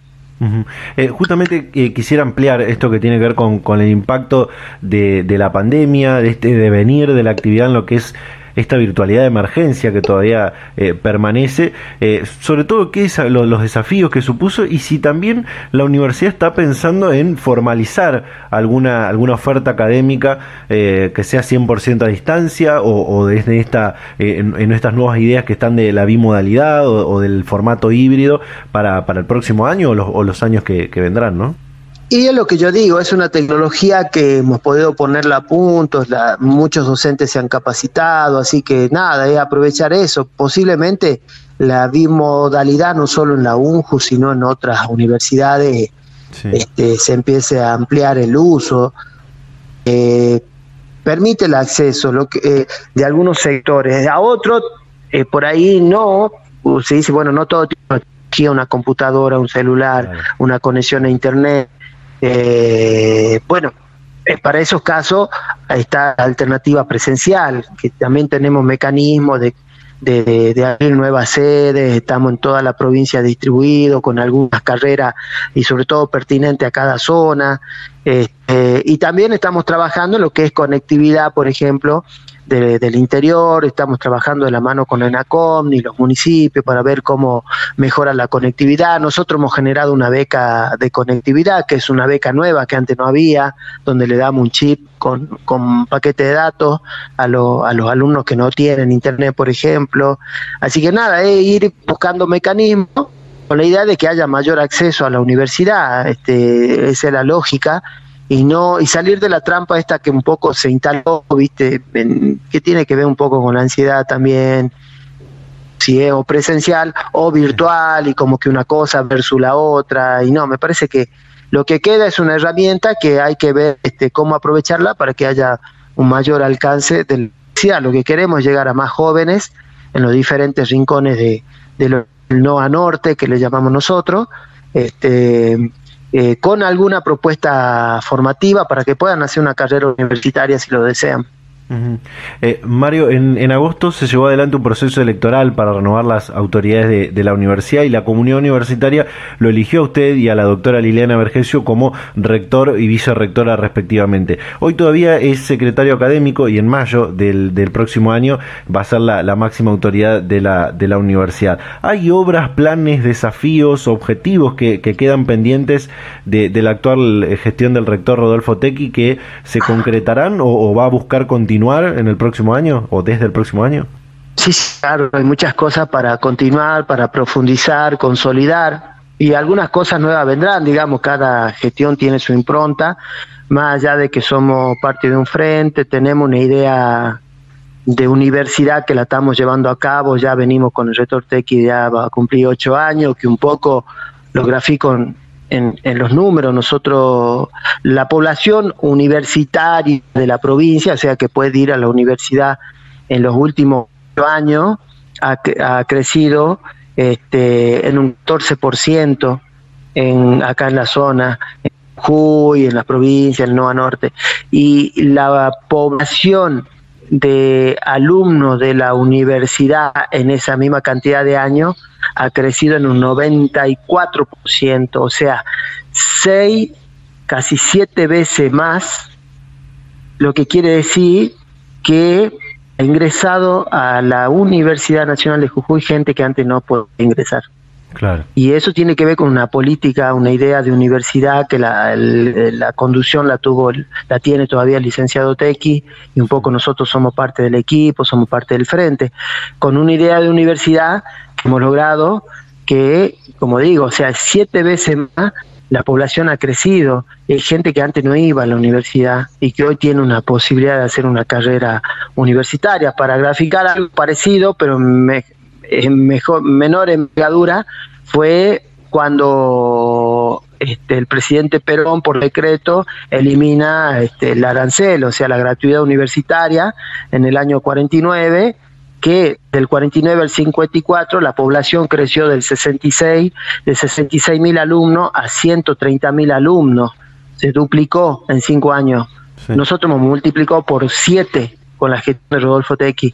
Eh, justamente eh, quisiera ampliar esto que tiene que ver con, con el impacto de, de, la pandemia, de este devenir de la actividad en lo que es esta virtualidad de emergencia que todavía eh, permanece, eh, sobre todo qué es los desafíos que supuso y si también la universidad está pensando en formalizar alguna, alguna oferta académica eh, que sea 100% a distancia o, desde esta, en, estas nuevas ideas que están de la bimodalidad o, del formato híbrido para, para el próximo año o los, o los años que, que vendrán, ¿no? Y es lo que yo digo, es una tecnología que hemos podido ponerla a punto, muchos docentes se han capacitado, así que nada, es aprovechar eso. Posiblemente la bimodalidad, no solo en la UNJU, sino en otras universidades, este, se empiece a ampliar el uso. Eh, permite el acceso lo que, eh, de algunos sectores, a otros eh, por ahí no, se dice, bueno, no todo tiene una computadora, un celular, una conexión a internet. Eh, bueno, eh, para esos casos está la alternativa presencial, que también tenemos mecanismos de, abrir nuevas sedes, estamos en toda la provincia distribuidos con algunas carreras y sobre todo pertinente a cada zona. Este, y también estamos trabajando en lo que es conectividad, por ejemplo, del interior, estamos trabajando de la mano con ENACOM y los municipios para ver cómo mejora la conectividad. Nosotros hemos generado una beca de conectividad, que es una beca nueva que antes no había, donde le damos un chip con, con paquete de datos a, a los alumnos que no tienen internet, por ejemplo. Así que nada, es ir buscando mecanismos con la idea de que haya mayor acceso a la universidad, este, esa es la lógica, y no y salir de la trampa esta que un poco se instaló, viste, que tiene que ver un poco con la ansiedad también, si es o presencial o virtual y como que una cosa versus la otra y no, me parece que lo que queda es una herramienta que hay que ver este, cómo aprovecharla para que haya un mayor alcance del lo que queremos es llegar a más jóvenes en los diferentes rincones de, del NOA Norte que le llamamos nosotros, este, eh, con alguna propuesta formativa para que puedan hacer una carrera universitaria si lo desean. Eh, Mario, en, agosto se llevó adelante un proceso electoral para renovar las autoridades de, la universidad y la comunidad universitaria lo eligió a usted y a la doctora Liliana Vergesio como rector y vicerrectora respectivamente. Hoy todavía es secretario académico y en mayo del, próximo año va a ser la, máxima autoridad de la, universidad. ¿Hay obras, planes, desafíos, objetivos que, quedan pendientes de, la actual gestión del rector Rodolfo Tequi que se concretarán o va a buscar continuar? En el próximo año o desde el próximo año? Sí, claro, hay muchas cosas para continuar, para profundizar, consolidar y algunas cosas nuevas vendrán, digamos, cada gestión tiene su impronta, más allá de que somos parte de un frente, tenemos una idea de universidad que la estamos llevando a cabo, ya venimos con el rector Tequi, ya va a cumplir ocho años, que un poco lo grafico en, los números. Nosotros, la población universitaria de la provincia, o sea, que puede ir a la universidad en los últimos años, ha, ha crecido este, en un 14% en, acá en la zona, en Jujuy, en la provincia, en Nueva Norte. Y la población de alumnos de la universidad en esa misma cantidad de años ha crecido en un 94%, o sea, seis, casi siete veces más, lo que quiere decir que ha ingresado a la Universidad Nacional de Jujuy gente que antes no podía ingresar. Claro. Y eso tiene que ver con una política, una idea de universidad que la, la conducción la tuvo, la tiene todavía el licenciado Tequi y un poco nosotros somos parte del equipo, somos parte del frente, con una idea de universidad hemos logrado que, como digo, o sea, siete veces más la población ha crecido. Hay gente que antes no iba a la universidad y que hoy tiene una posibilidad de hacer una carrera universitaria. Para graficar algo parecido, pero en mejor, menor envergadura fue cuando este, el presidente Perón por decreto elimina este, el arancel, o sea, la gratuidad universitaria en el año 49 que del 49 al 54 la población creció del 66, de 66 mil alumnos a 130 mil alumnos. Se duplicó en cinco años. Nosotros hemos multiplicado por siete con la gestión de Rodolfo Tequi.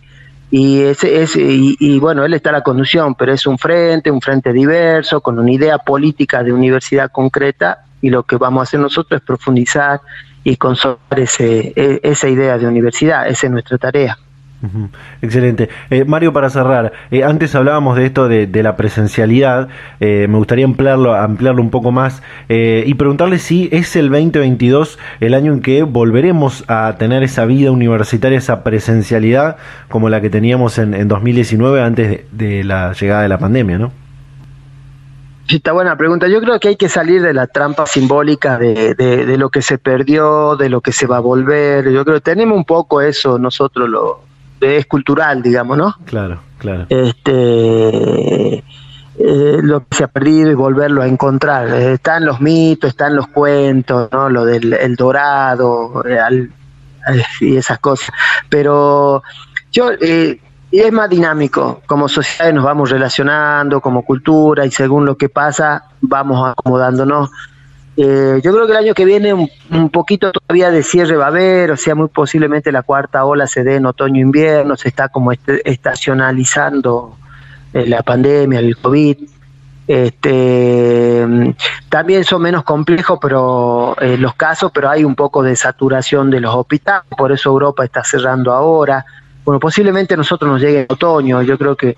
Y, ese, ese, y, bueno, él está a la conducción, pero es un frente, un frente diverso, con una idea política de universidad concreta, y lo que vamos a hacer nosotros es profundizar y consolidar ese, e, esa idea de universidad, esa es nuestra tarea. Excelente. Eh, Mario, para cerrar, eh, antes hablábamos de esto de, la presencialidad, eh, me gustaría ampliarlo, ampliarlo un poco más y preguntarle si es el 2022 el año en que volveremos a tener esa vida universitaria, esa presencialidad como la que teníamos en, 2019 antes de, la llegada de la pandemia, ¿no? Está buena pregunta. Yo creo que hay que salir de la trampa simbólica de, de, lo que se perdió, de lo que se va a volver. Yo creo que tenemos un poco eso nosotros lo, es cultural, digamos, ¿no? Claro, claro. Este, eh, lo que se ha perdido y volverlo a encontrar. Eh, están los mitos, están los cuentos, ¿no? Lo del el dorado eh, y esas cosas. Pero yo es más dinámico. Como sociedad nos vamos relacionando, como cultura, y según lo que pasa, vamos acomodándonos. Eh, yo creo que el año que viene un, poquito todavía de cierre va a haber, o sea, muy posiblemente la cuarta ola se dé en otoño-invierno, se está como estacionalizando eh, la pandemia, el COVID. Este, también son menos complejos pero eh, los casos, pero hay un poco de saturación de los hospitales, por eso Europa está cerrando ahora. Bueno, posiblemente nosotros nos llegue en otoño, yo creo que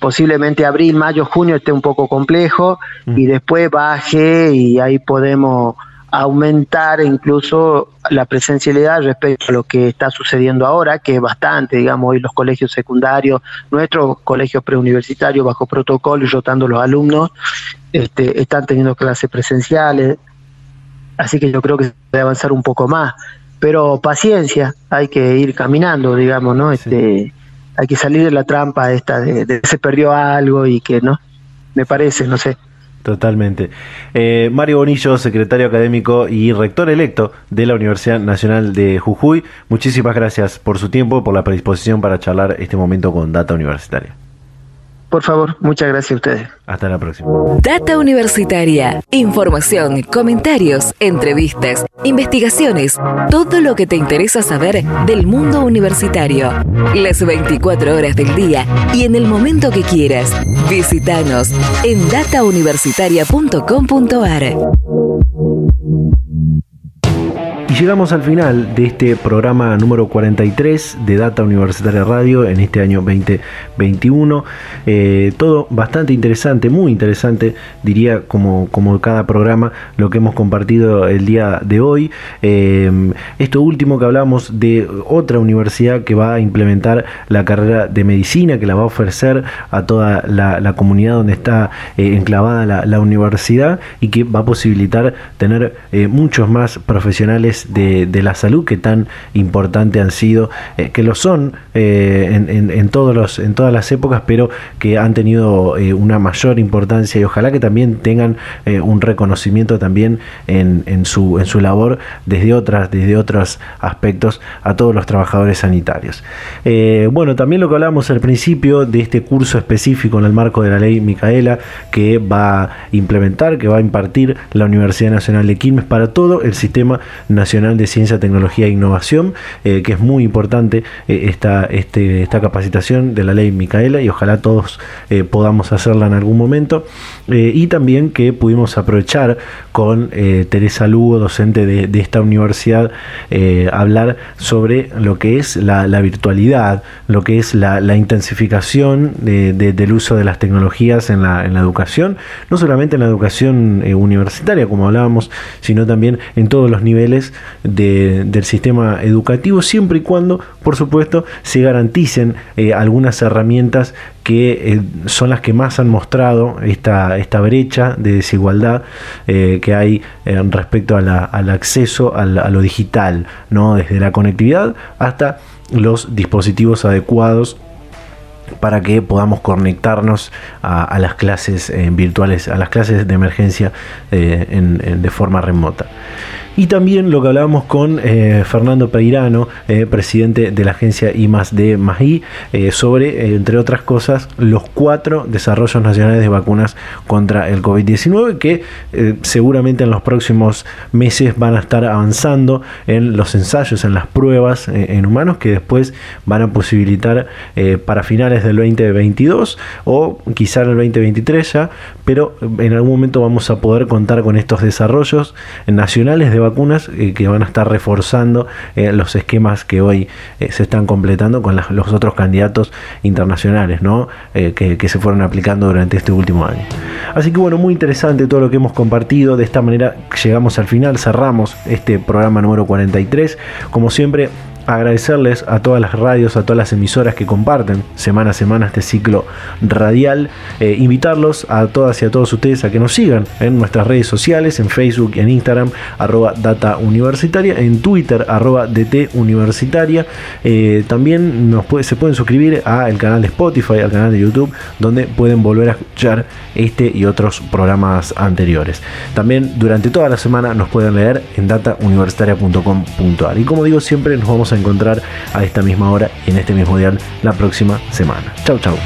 posiblemente abril, mayo, junio esté un poco complejo mm. y después baje y ahí podemos aumentar incluso la presencialidad respecto a lo que está sucediendo ahora, que es bastante, digamos, hoy los colegios secundarios, nuestros colegios preuniversitarios bajo protocolo y rotando los alumnos, este, están teniendo clases presenciales, así que yo creo que se puede avanzar un poco más, pero paciencia, hay que ir caminando, digamos, ¿no? Este, hay que salir de la trampa esta de, de se perdió algo y que no, me parece, no sé. Totalmente. Eh, Mario Bonillo, secretario académico y rector electo de la Universidad Nacional de Jujuy, muchísimas gracias por su tiempo por la predisposición para charlar este momento con Data Universitaria. Por favor, muchas gracias a ustedes. Hasta la próxima. Data Universitaria. Información, comentarios, entrevistas, investigaciones, todo lo que te interesa saber del mundo universitario. Las 24 horas del día y en el momento que quieras. Visítanos en datauniversitaria.com.ar. Y llegamos al final de este programa número 43 de Data Universitaria Radio en este año 2021. Eh, todo bastante interesante, muy interesante, diría como, como cada programa, lo que hemos compartido el día de hoy. Eh, esto último que hablamos de otra universidad que va a implementar la carrera de medicina, que la va a ofrecer a toda la, comunidad donde está eh, enclavada la, la, universidad y que va a posibilitar tener muchos más profesionales de, la salud que tan importante han sido, eh, que lo son eh, en, todos los, en todas las épocas, pero que han tenido eh, una mayor importancia y ojalá que también tengan un reconocimiento también en, su, en su labor desde, otras, desde otros aspectos a todos los trabajadores sanitarios. bueno, también lo que hablábamos al principio de este curso específico en el marco de la ley Micaela que va a implementar, que va a impartir la Universidad Nacional de Quilmes para todo el sistema nacional de Ciencia, Tecnología e Innovación, eh, que es muy importante eh, esta, este, esta capacitación de la ley Micaela y ojalá todos eh, podamos hacerla en algún momento. y también que pudimos aprovechar con Teresa Lugo, docente de, esta universidad, hablar sobre lo que es la, virtualidad, lo que es la, intensificación del uso de las tecnologías en la, en la educación, no solamente en la educación universitaria, como hablábamos, sino también en todos los niveles del sistema educativo, siempre y cuando, por supuesto, se garanticen eh, algunas herramientas que eh, son las que más han mostrado esta, esta brecha de desigualdad eh, que hay respecto al acceso a, a, lo digital, ¿no? desde la conectividad hasta los dispositivos adecuados para que podamos conectarnos a, las clases virtuales, a las clases de emergencia de forma remota. Y también lo que hablábamos con eh, Fernando Peirano, eh, presidente de la agencia I de MAI, eh, sobre, entre otras cosas, los cuatro desarrollos nacionales de vacunas contra el COVID-19 que seguramente en los próximos meses van a estar avanzando en los ensayos, en las pruebas en humanos que después van a posibilitar para finales del 2022 o quizá en el 2023 ya, pero en algún momento vamos a poder contar con estos desarrollos nacionales de vacunas eh, que van a estar reforzando eh, los esquemas que hoy eh, se están completando con los otros candidatos internacionales ¿no? que, se fueron aplicando durante este último año. Así que bueno, muy interesante todo lo que hemos compartido. De esta manera llegamos al final, cerramos este programa número 43. Como siempre, agradecerles a todas las radios, a todas las emisoras que comparten semana a semana este ciclo radial, eh, invitarlos a todas y a todos ustedes a que nos sigan en nuestras redes sociales, en Facebook y en Instagram, arroba data universitaria, en Twitter, arroba DT universitaria. Eh, también se pueden suscribir al canal de Spotify, al canal de YouTube, donde pueden volver a escuchar este y otros programas anteriores. También durante toda la semana nos pueden leer en datauniversitaria.com.ar. Y como digo, siempre nos vamos a encontrar a esta misma hora y en este mismo dial la próxima semana. Chau, chau.